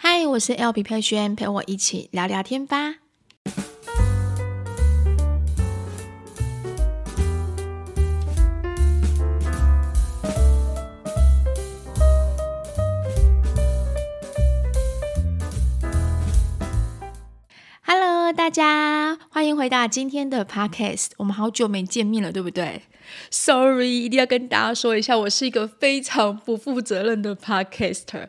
嗨，我是 LP 佩轩，陪我一起聊聊天吧。回到今天的 Podcast。我们好久没见面了，对不对？Sorry，一定要跟大家说一下，我是一个非常不负责任的 Podcaster。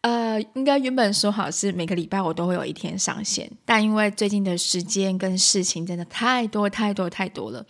呃，应该原本说好是每个礼拜我都会有一天上线，但因为最近的时间跟事情真的太多太多太多了，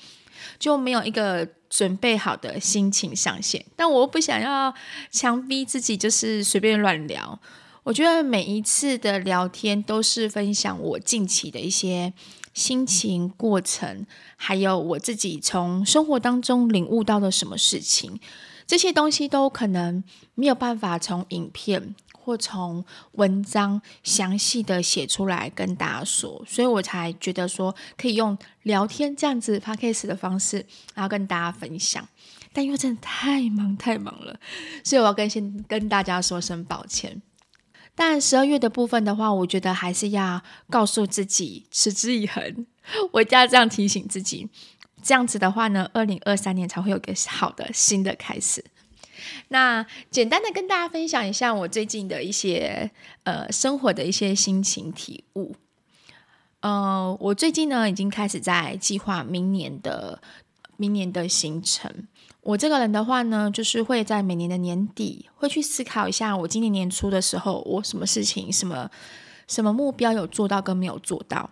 就没有一个准备好的心情上线。但我又不想要强逼自己，就是随便乱聊。我觉得每一次的聊天都是分享我近期的一些心情过程，还有我自己从生活当中领悟到的什么事情，这些东西都可能没有办法从影片。或从文章详细的写出来跟大家说，所以我才觉得说可以用聊天这样子 podcast 的方式，然后跟大家分享。但因为真的太忙太忙了，所以我要跟先跟大家说声抱歉。但十二月的部分的话，我觉得还是要告诉自己持之以恒。我一定要这样提醒自己，这样子的话呢，二零二三年才会有个好的新的开始。那简单的跟大家分享一下我最近的一些呃生活的一些心情体悟。呃，我最近呢已经开始在计划明年的明年的行程。我这个人的话呢，就是会在每年的年底会去思考一下，我今年年初的时候我什么事情、什么什么目标有做到跟没有做到。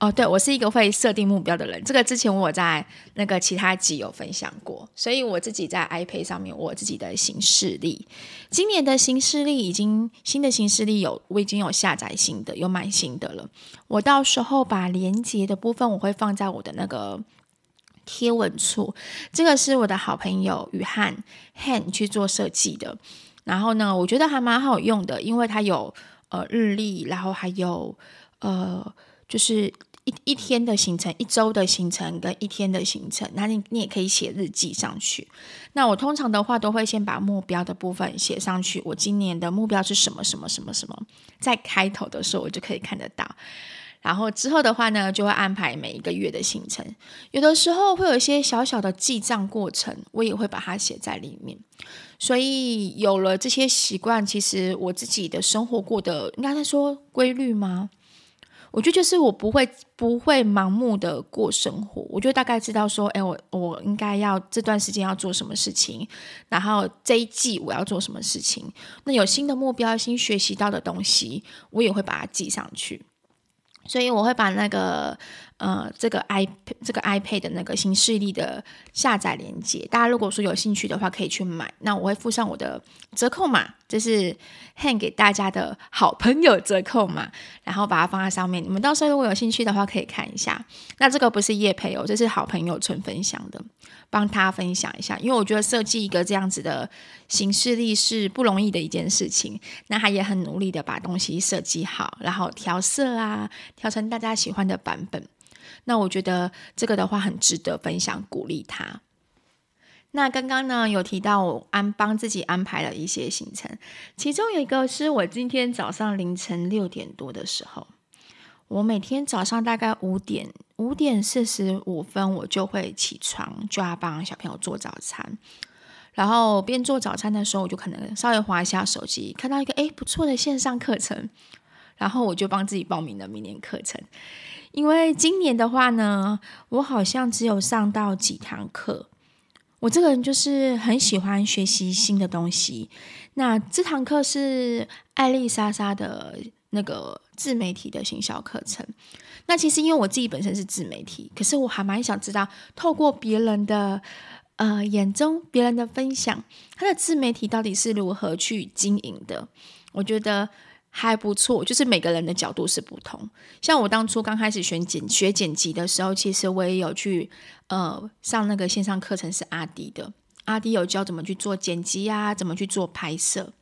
哦，对，我是一个会设定目标的人。这个之前我在那个其他集有分享过，所以我自己在 iPad 上面，我自己的行事历，今年的行事历已经新的行事历有，我已经有下载新的，有买新的了。我到时候把连接的部分我会放在我的那个贴文处。这个是我的好朋友雨汉 Han 去做设计的，然后呢，我觉得还蛮好用的，因为它有呃日历，然后还有呃。就是一一天的行程，一周的行程跟一天的行程，那你你也可以写日记上去。那我通常的话都会先把目标的部分写上去，我今年的目标是什么什么什么什么，在开头的时候我就可以看得到。然后之后的话呢，就会安排每一个月的行程。有的时候会有一些小小的记账过程，我也会把它写在里面。所以有了这些习惯，其实我自己的生活过得应该在说规律吗？我觉得就是我不会不会盲目的过生活，我就大概知道说，哎，我我应该要这段时间要做什么事情，然后这一季我要做什么事情。那有新的目标、新学习到的东西，我也会把它记上去。所以我会把那个呃这个 i 这个 iPad 的那个行事历的下载链接，大家如果说有兴趣的话，可以去买。那我会附上我的折扣码，这是 hand 给大家的好朋友折扣码，然后把它放在上面。你们到时候如果有兴趣的话，可以看一下。那这个不是叶培哦，这是好朋友纯分享的，帮他分享一下。因为我觉得设计一个这样子的行事历是不容易的一件事情。那他也很努力的把东西设计好，然后调色啊。调成大家喜欢的版本，那我觉得这个的话很值得分享，鼓励他。那刚刚呢有提到我安帮自己安排了一些行程，其中有一个是我今天早上凌晨六点多的时候，我每天早上大概五点五点四十五分我就会起床，就要帮小朋友做早餐。然后边做早餐的时候，我就可能稍微滑一下手机，看到一个诶不错的线上课程。然后我就帮自己报名了明年课程，因为今年的话呢，我好像只有上到几堂课。我这个人就是很喜欢学习新的东西。那这堂课是艾丽莎莎的那个自媒体的行销课程。那其实因为我自己本身是自媒体，可是我还蛮想知道，透过别人的呃眼中，别人的分享，他的自媒体到底是如何去经营的？我觉得。还不错，就是每个人的角度是不同。像我当初刚开始学剪学剪辑的时候，其实我也有去呃上那个线上课程，是阿迪的。阿迪有教怎么去做剪辑啊，怎么去做拍摄。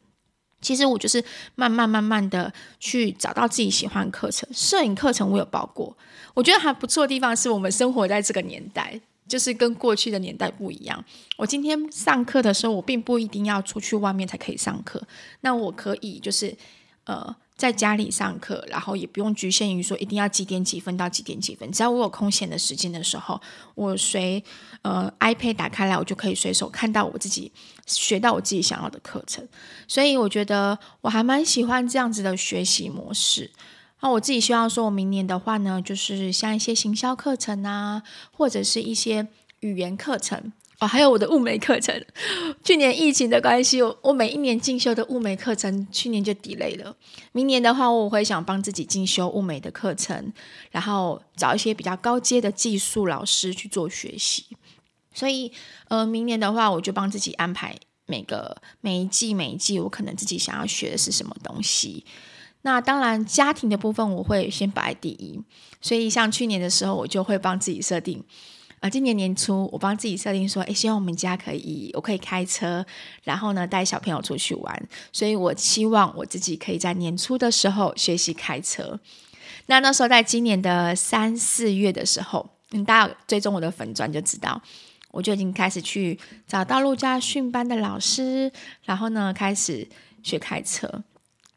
其实我就是慢慢慢慢的去找到自己喜欢的课程。摄影课程我有报过，我觉得还不错的地方是我们生活在这个年代，就是跟过去的年代不一样。我今天上课的时候，我并不一定要出去外面才可以上课，那我可以就是。呃。在家里上课，然后也不用局限于说一定要几点几分到几点几分，只要我有空闲的时间的时候，我随呃 iPad 打开来，我就可以随手看到我自己学到我自己想要的课程。所以我觉得我还蛮喜欢这样子的学习模式。那我自己希望说，我明年的话呢，就是像一些行销课程啊，或者是一些语言课程。哦，还有我的物美课程，去年疫情的关系，我我每一年进修的物美课程，去年就 delay 了。明年的话，我会想帮自己进修物美的课程，然后找一些比较高阶的技术老师去做学习。所以，呃，明年的话，我就帮自己安排每个每一季每一季，我可能自己想要学的是什么东西。那当然，家庭的部分我会先摆第一。所以，像去年的时候，我就会帮自己设定。啊，今年年初我帮自己设定说，诶，希望我们家可以，我可以开车，然后呢带小朋友出去玩，所以我希望我自己可以在年初的时候学习开车。那那时候在今年的三四月的时候，嗯，大家追踪我的粉专就知道，我就已经开始去找道路驾训班的老师，然后呢开始学开车，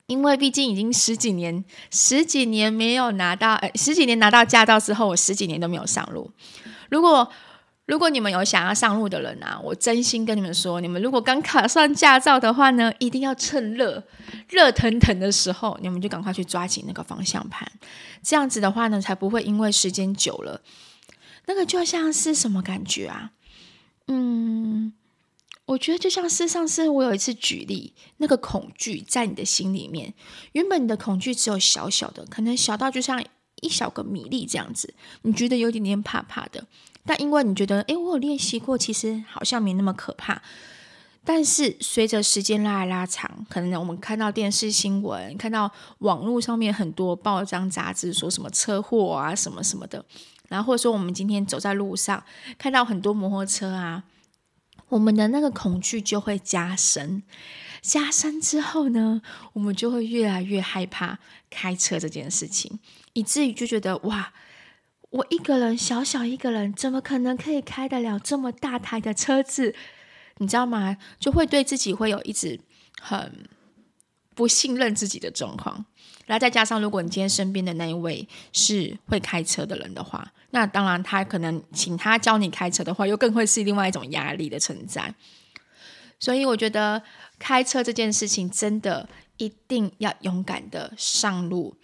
因为毕竟已经十几年，十几年没有拿到，诶，十几年拿到驾照之后，我十几年都没有上路。如果如果你们有想要上路的人啊，我真心跟你们说，你们如果刚考上驾照的话呢，一定要趁热热腾腾的时候，你们就赶快去抓紧那个方向盘，这样子的话呢，才不会因为时间久了，那个就像是什么感觉啊？嗯，我觉得就像是上次我有一次举例，那个恐惧在你的心里面，原本你的恐惧只有小小的，可能小到就像。一小个米粒这样子，你觉得有点点怕怕的，但因为你觉得，诶，我有练习过，其实好像没那么可怕。但是随着时间拉来拉长，可能我们看到电视新闻，看到网络上面很多报章杂志说什么车祸啊，什么什么的，然后或者说我们今天走在路上，看到很多摩托车啊，我们的那个恐惧就会加深。加深之后呢，我们就会越来越害怕开车这件事情，以至于就觉得哇，我一个人小小一个人，怎么可能可以开得了这么大台的车子？你知道吗？就会对自己会有一直很不信任自己的状况。然后再加上，如果你今天身边的那一位是会开车的人的话，那当然他可能请他教你开车的话，又更会是另外一种压力的存在。所以我觉得。开车这件事情真的一定要勇敢的上路，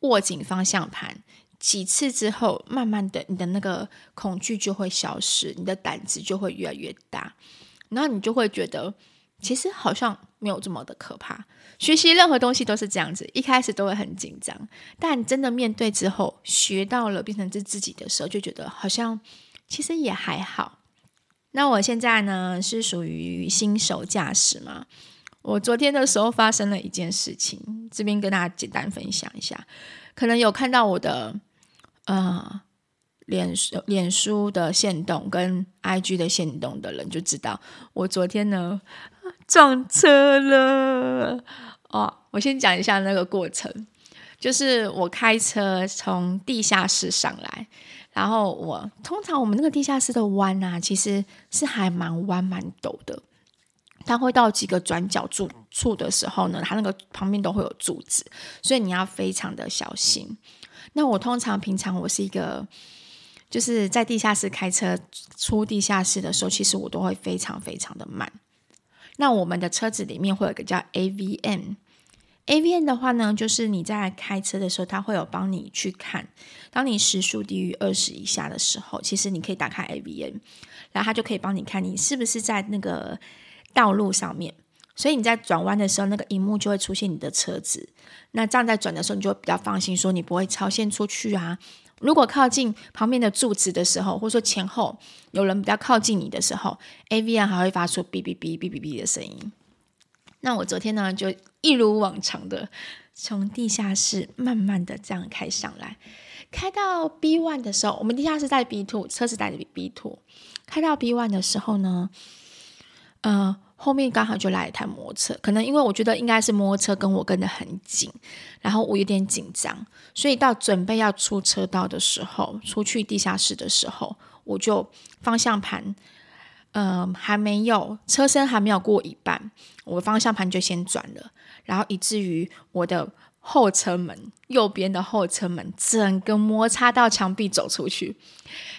握紧方向盘，几次之后，慢慢的你的那个恐惧就会消失，你的胆子就会越来越大，然后你就会觉得其实好像没有这么的可怕。学习任何东西都是这样子，一开始都会很紧张，但真的面对之后，学到了变成是自己的时候，就觉得好像其实也还好。那我现在呢是属于新手驾驶嘛？我昨天的时候发生了一件事情，这边跟大家简单分享一下。可能有看到我的呃脸脸书的线动跟 IG 的线动的人就知道，我昨天呢撞车了。哦，我先讲一下那个过程，就是我开车从地下室上来。然后我通常我们那个地下室的弯啊，其实是还蛮弯蛮陡的。它会到几个转角处处的时候呢，它那个旁边都会有柱子，所以你要非常的小心。那我通常平常我是一个，就是在地下室开车出地下室的时候，其实我都会非常非常的慢。那我们的车子里面会有个叫 AVM。AVM 的话呢，就是你在开车的时候，它会有帮你去看，当你时速低于二十以下的时候，其实你可以打开 AVM，然后它就可以帮你看你是不是在那个道路上面。所以你在转弯的时候，那个荧幕就会出现你的车子。那这样在转的时候，你就会比较放心，说你不会超线出去啊。如果靠近旁边的柱子的时候，或者说前后有人比较靠近你的时候，AVR 还会发出哔哔哔哔哔哔的声音。那我昨天呢，就一如往常的从地下室慢慢的这样开上来，开到 B one 的时候，我们地下室在 B two，车子在 B two，开到 B one 的时候呢，呃，后面刚好就来一台摩托车，可能因为我觉得应该是摩托车跟我跟得很紧，然后我有点紧张，所以到准备要出车道的时候，出去地下室的时候，我就方向盘。嗯、还没有车身还没有过一半，我方向盘就先转了，然后以至于我的后车门右边的后车门整个摩擦到墙壁走出去，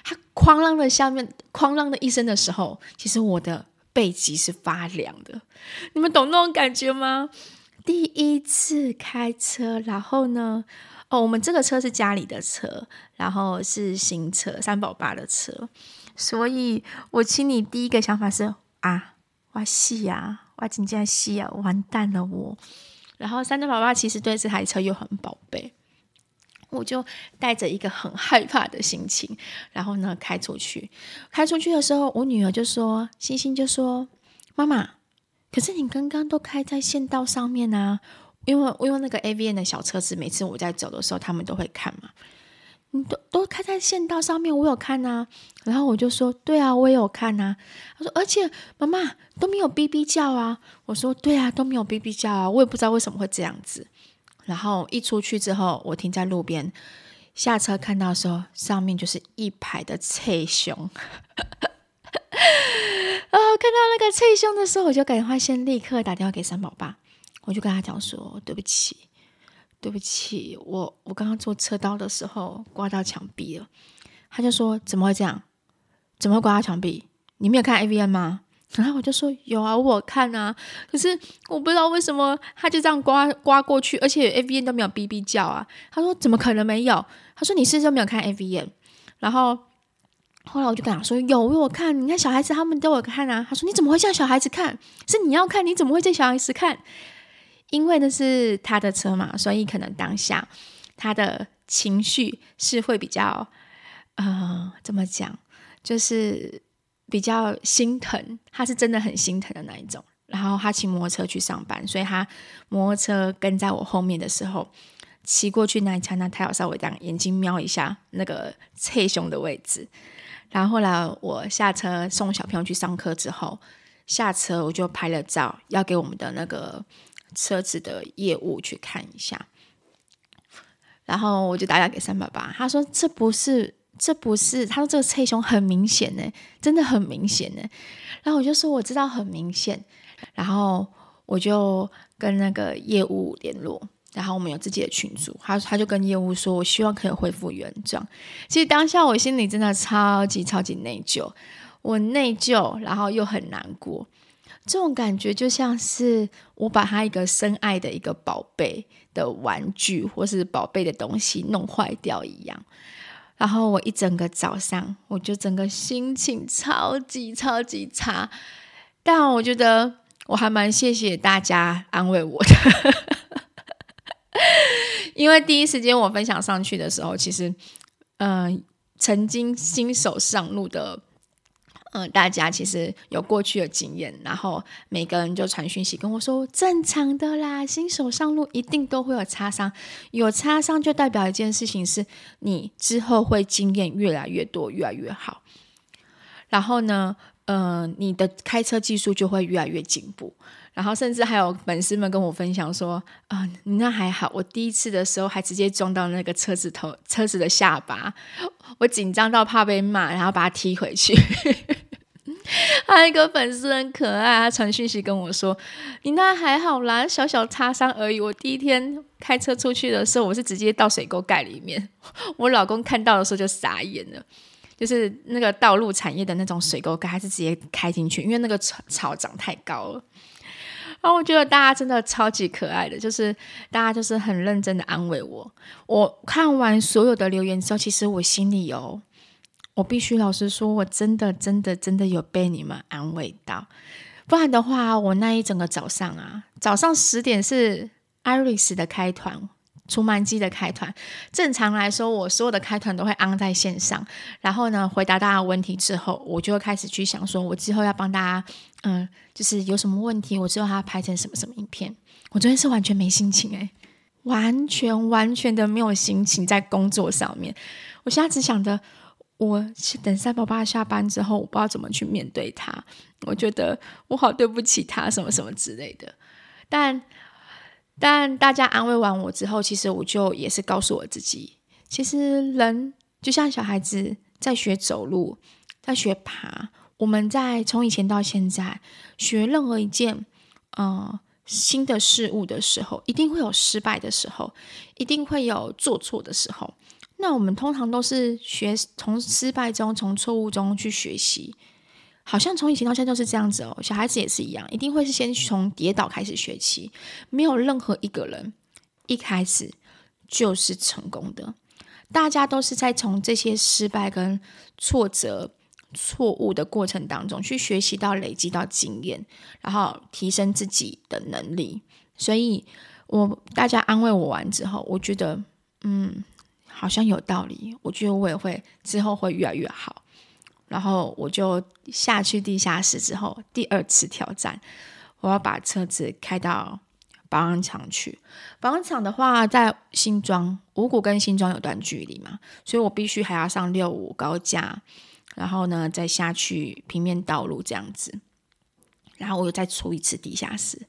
它哐啷的下面哐啷的一声的时候，其实我的背脊是发凉的，你们懂那种感觉吗？第一次开车，然后呢，哦，我们这个车是家里的车，然后是新车，三宝爸的车。所以我心里第一个想法是啊，我死呀，哇真的死呀，完蛋了我。然后三宝爸其实对这台车又很宝贝，我就带着一个很害怕的心情，然后呢开出去。开出去的时候，我女儿就说：“星星就说，妈妈，可是你刚刚都开在县道上面啊，因为因为那个 AVN 的小车子，每次我在走的时候，他们都会看嘛。”你都都开在县道上面，我有看啊。然后我就说，对啊，我也有看啊。他说，而且妈妈都没有哔哔叫啊。我说，对啊，都没有哔哔叫啊。我也不知道为什么会这样子。然后一出去之后，我停在路边，下车看到的时候，上面就是一排的翠胸。然后看到那个翠胸的时候，我就赶快先立刻打电话给三宝爸，我就跟他讲说，对不起。对不起，我我刚刚坐车道的时候刮到墙壁了。他就说：“怎么会这样？怎么会刮到墙壁？你没有看 AVN 吗？”然后我就说：“有啊，我看啊。可是我不知道为什么他就这样刮刮过去，而且 AVN 都没有哔哔叫啊。”他说：“怎么可能没有？”他说：“你是不是没有看 AVN？” 然后后来我就跟他说：“有，我看。你看小孩子他们都有看啊。”他说：“你怎么会叫小孩子看？是你要看，你怎么会叫小孩子看？”因为那是他的车嘛，所以可能当下他的情绪是会比较，呃，怎么讲，就是比较心疼。他是真的很心疼的那一种。然后他骑摩托车去上班，所以他摩托车跟在我后面的时候，骑过去那一刹那，他有稍微这样眼睛瞄一下那个侧胸的位置。然后后来我下车送小朋友去上课之后，下车我就拍了照，要给我们的那个。车子的业务去看一下，然后我就打电给三爸爸，他说这不是，这不是，他说这个侧胸很明显呢，真的很明显呢。然后我就说我知道很明显，然后我就跟那个业务联络，然后我们有自己的群组，他他就跟业务说，我希望可以恢复原状。其实当下我心里真的超级超级内疚，我内疚，然后又很难过。这种感觉就像是我把他一个深爱的一个宝贝的玩具或是宝贝的东西弄坏掉一样，然后我一整个早上我就整个心情超级超级差，但我觉得我还蛮谢谢大家安慰我的，因为第一时间我分享上去的时候，其实嗯、曾经新手上路的。嗯，大家其实有过去的经验，然后每个人就传讯息跟我说，正常的啦，新手上路一定都会有擦伤，有擦伤就代表一件事情是你之后会经验越来越多，越来越好。然后呢，嗯、呃，你的开车技术就会越来越进步。然后甚至还有粉丝们跟我分享说，啊、你那还好，我第一次的时候还直接撞到那个车子头，车子的下巴，我紧张到怕被骂，然后把它踢回去。还有一个粉丝很可爱，他传讯息跟我说：“你那还好啦，小小擦伤而已。”我第一天开车出去的时候，我是直接到水沟盖里面。我老公看到的时候就傻眼了，就是那个道路产业的那种水沟盖，还是直接开进去，因为那个草草长太高了。然后我觉得大家真的超级可爱的，就是大家就是很认真的安慰我。我看完所有的留言之后，其实我心里有。我必须老实说，我真的、真的、真的有被你们安慰到，不然的话，我那一整个早上啊，早上十点是 Iris 的开团，除螨机的开团。正常来说，我所有的开团都会 on 在线上，然后呢，回答大家问题之后，我就会开始去想，说我之后要帮大家，嗯，就是有什么问题，我之后还要拍成什么什么影片。我昨天是完全没心情诶，完全完全的没有心情在工作上面。我现在只想着。我等三宝爸下班之后，我不知道怎么去面对他。我觉得我好对不起他，什么什么之类的。但但大家安慰完我之后，其实我就也是告诉我自己，其实人就像小孩子在学走路，在学爬。我们在从以前到现在学任何一件呃新的事物的时候，一定会有失败的时候，一定会有做错的时候。那我们通常都是学从失败中、从错误中去学习，好像从以前到现在都是这样子哦。小孩子也是一样，一定会是先从跌倒开始学起，没有任何一个人一开始就是成功的。大家都是在从这些失败跟挫折、错误的过程当中去学习到、累积到经验，然后提升自己的能力。所以我大家安慰我完之后，我觉得嗯。好像有道理，我觉得我也会之后会越来越好。然后我就下去地下室之后，第二次挑战，我要把车子开到保养厂去。保养厂的话，在新庄，五股跟新庄有段距离嘛，所以我必须还要上六五高架，然后呢再下去平面道路这样子。然后我又再出一次地下室。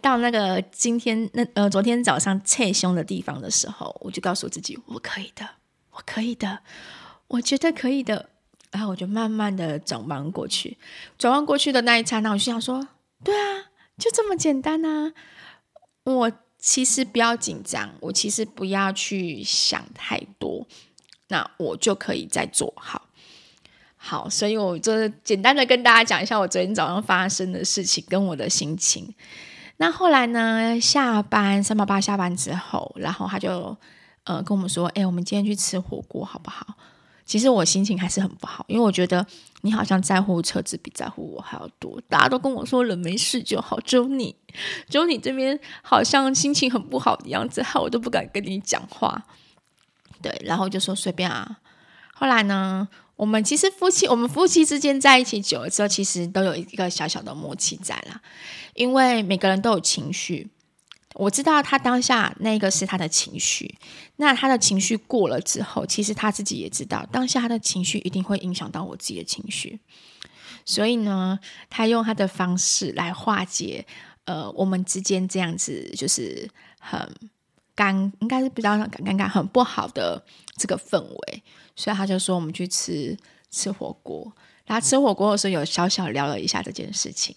到那个今天那呃昨天早上测胸的地方的时候，我就告诉我自己，我可以的，我可以的，我觉得可以的。然后我就慢慢的转弯过去，转弯过去的那一刹那，我就想说，对啊，就这么简单啊！我其实不要紧张，我其实不要去想太多，那我就可以再做好。好，所以我就是简单的跟大家讲一下我昨天早上发生的事情跟我的心情。那后来呢？下班三八八下班之后，然后他就呃跟我们说：“哎，我们今天去吃火锅好不好？”其实我心情还是很不好，因为我觉得你好像在乎车子比在乎我还要多。大家都跟我说人没事就好，只有你，只有你这边好像心情很不好 的样子，害我都不敢跟你讲话。对，然后就说随便啊。后来呢？我们其实夫妻，我们夫妻之间在一起久了之后，其实都有一个小小的默契在啦。因为每个人都有情绪，我知道他当下那个是他的情绪，那他的情绪过了之后，其实他自己也知道，当下他的情绪一定会影响到我自己的情绪。所以呢，他用他的方式来化解，呃，我们之间这样子就是很尴，应该是比较尴尬、很不好的这个氛围。所以他就说我们去吃吃火锅，然后吃火锅的时候有小小聊了一下这件事情，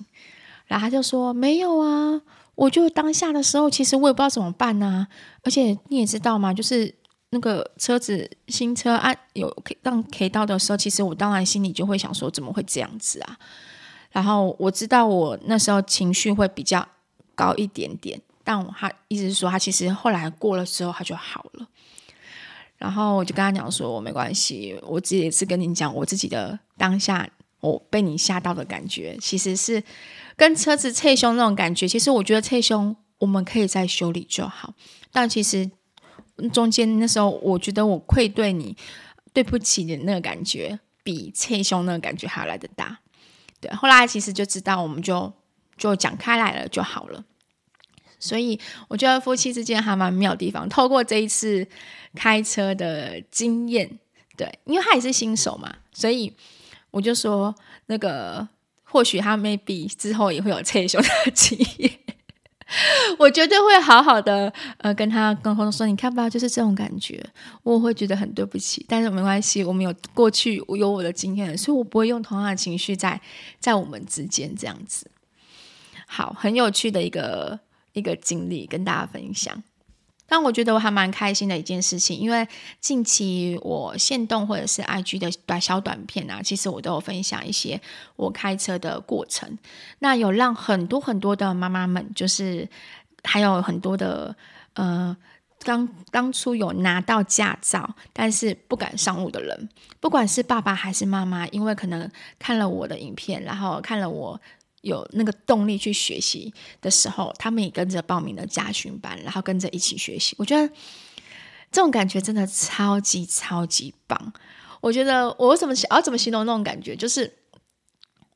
然后他就说没有啊，我就当下的时候其实我也不知道怎么办、啊，而且你也知道嘛，就是那个车子新车啊有让 K 到的时候，其实我当然心里就会想说怎么会这样子啊，然后我知道我那时候情绪会比较高一点点，但我他意思是说他其实后来过了之后他就好了。然后我就跟他讲说，我没关系，我自己也是跟你讲我自己的当下，我被你吓到的感觉，其实是跟车子侧胸那种感觉。其实我觉得侧胸我们可以再修理就好，但其实中间那时候我觉得我愧对你，对不起的那个感觉，比侧胸那个感觉还要来得大。对，后来其实就知道，我们就就讲开来了就好了。所以我觉得夫妻之间还蛮妙的地方。透过这一次开车的经验，对，因为他也是新手嘛，所以我就说那个或许他 maybe 之后也会有车修的经验，我绝对会好好的呃跟他沟通说，你看吧，就是这种感觉，我会觉得很对不起，但是没关系，我们有过去我有我的经验，所以我不会用同样的情绪在在我们之间这样子。好，很有趣的一个。一个经历跟大家分享，但我觉得我还蛮开心的一件事情，因为近期我限动或者是 IG 的短小短片啊，其实我都有分享一些我开车的过程，那有让很多很多的妈妈们，就是还有很多的呃刚当初有拿到驾照但是不敢上路的人，不管是爸爸还是妈妈，因为可能看了我的影片，然后看了我。有那个动力去学习的时候，他们也跟着报名了家训班，然后跟着一起学习。我觉得这种感觉真的超级超级棒。我觉得我怎么想我怎么形容那种感觉，就是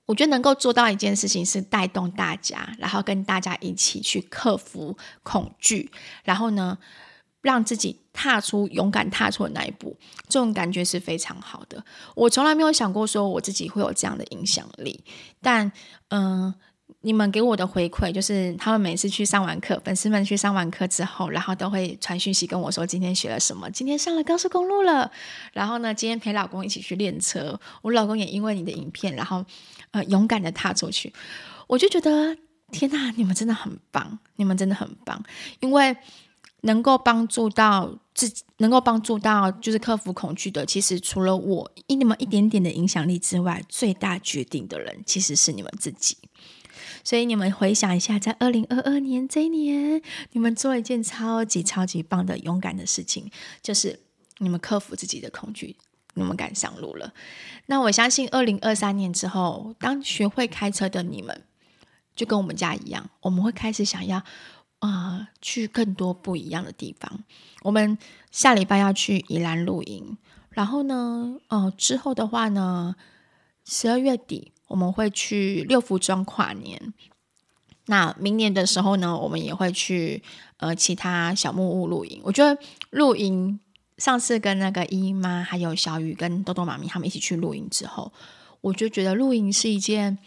我觉得能够做到一件事情，是带动大家，然后跟大家一起去克服恐惧，然后呢，让自己踏出勇敢踏出的那一步，这种感觉是非常好的。我从来没有想过说我自己会有这样的影响力，但嗯、你们给我的回馈就是，他们每次去上完课，粉丝们去上完课之后，然后都会传讯息跟我说今天学了什么，今天上了高速公路了，然后呢，今天陪老公一起去练车，我老公也因为你的影片，然后呃勇敢的踏出去，我就觉得天哪，你们真的很棒，你们真的很棒，因为能够帮助到自己，能够帮助到就是克服恐惧的，其实除了我以你们一点点的影响力之外，最大决定的人其实是你们自己。所以你们回想一下，在二零二二年这一年，你们做了一件超级超级棒的勇敢的事情，就是你们克服自己的恐惧，你们敢上路了。那我相信二零二三年之后，当学会开车的你们，就跟我们家一样，我们会开始想要、呃，去更多不一样的地方。我们下礼拜要去宜兰露营，然后呢，哦、呃，之后的话呢，十二月底。我们会去六福庄跨年，那明年的时候呢，我们也会去呃其他小木屋露营。我觉得露营，上次跟那个姨妈还有小雨跟豆豆妈咪他们一起去露营之后，我就觉得露营是一件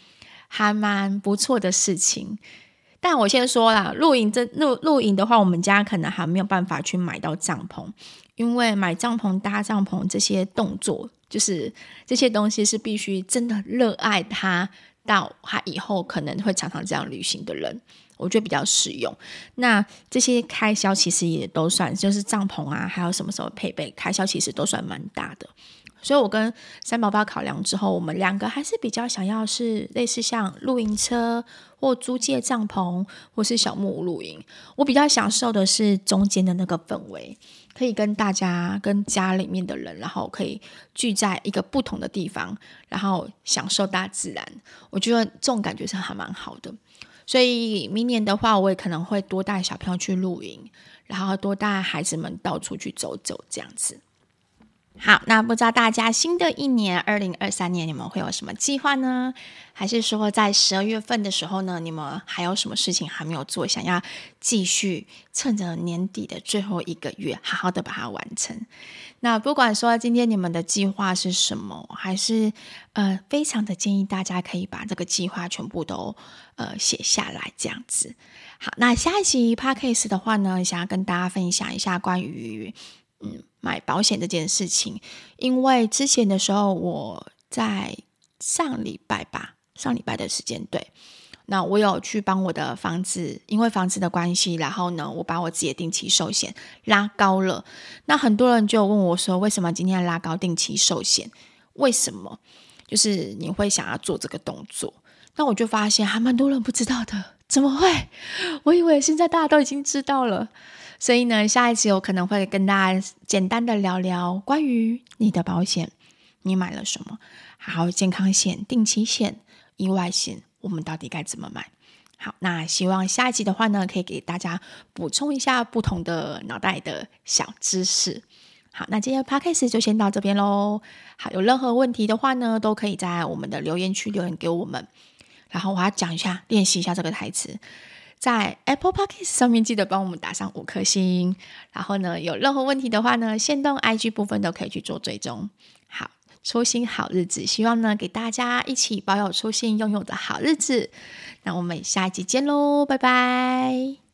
还蛮不错的事情。但我先说啦，露营这露露营的话，我们家可能还没有办法去买到帐篷，因为买帐篷搭帐篷这些动作。就是这些东西是必须真的热爱它，到他以后可能会常常这样旅行的人，我觉得比较实用。那这些开销其实也都算，就是帐篷啊，还有什么什么配备，开销其实都算蛮大的。所以我跟三宝爸考量之后，我们两个还是比较想要是类似像露营车或租借帐篷，或是小木屋露营。我比较享受的是中间的那个氛围。可以跟大家、跟家里面的人，然后可以聚在一个不同的地方，然后享受大自然。我觉得这种感觉是还蛮好的。所以明年的话，我也可能会多带小朋友去露营，然后多带孩子们到处去走走，这样子。好，那不知道大家新的一年二零二三年你们会有什么计划呢？还是说在十二月份的时候呢，你们还有什么事情还没有做，想要继续趁着年底的最后一个月，好好的把它完成？那不管说今天你们的计划是什么，还是呃，非常的建议大家可以把这个计划全部都呃写下来，这样子。好，那下一集 Podcast 的话呢，想要跟大家分享一下关于。嗯，买保险这件事情，因为之前的时候我在上礼拜吧，上礼拜的时间对，那我有去帮我的房子，因为房子的关系，然后呢，我把我自己的定期寿险拉高了。那很多人就问我说，为什么今天拉高定期寿险？为什么？就是你会想要做这个动作？那我就发现还蛮多人不知道的，怎么会？我以为现在大家都已经知道了。所以呢，下一集我可能会跟大家简单的聊聊关于你的保险，你买了什么，还有健康险、定期险、意外险，我们到底该怎么买？好，那希望下一集的话呢，可以给大家补充一下不同的脑袋的小知识。好，那今天的 podcast 就先到这边喽。好，有任何问题的话呢，都可以在我们的留言区留言给我们。然后我要讲一下，练习一下这个台词。在 Apple Podcast 上面记得帮我们打上五颗星，然后呢，有任何问题的话呢，线动 IG 部分都可以去做追踪。好，初心好日子，希望呢给大家一起保有初心，拥有的好日子。那我们下一集见喽，拜拜。